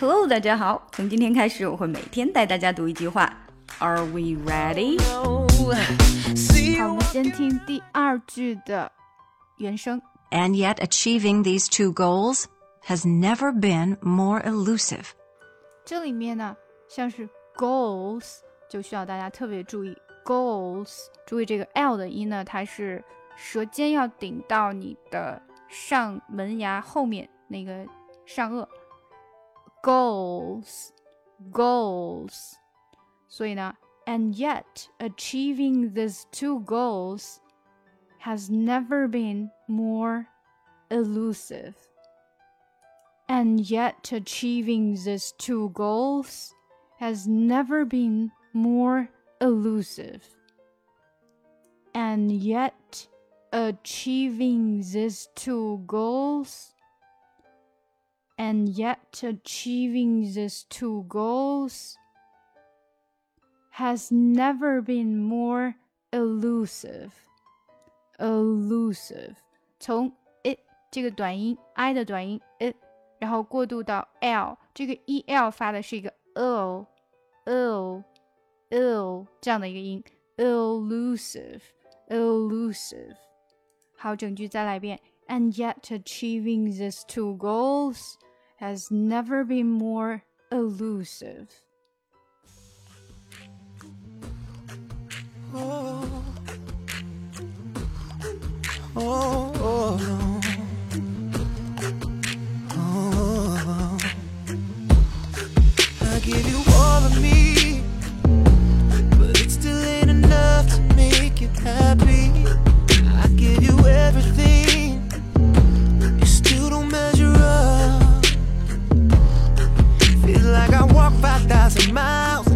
Hello，大家好。从今天开始，我会每天带大家读一句话。Are we ready？好，我们先听第二句的原声。And yet, achieving these two goals has never been more elusive. 这里面呢，像是 goals 就需要大家特别注意 goals，注意这个 l 的音呢，它是舌尖要顶到你的上门牙后面那个上颚。goals goals，所以呢，and yet achieving these two goals has never been more elusive. And yet, achieving these two goals has never been more elusive. And yet, achieving these two goals and yet achieving these two goals has never been more elusive. Elusive，从 it 这个短音 i 的短音 it，然后过渡到 l，这个 e l 发的是一个 o o o 这样的一个音，elusive elusive。好，整句再来一遍。And yet achieving these two goals has never been more elusive. Oh, oh. Feel like I walked 5,000 miles.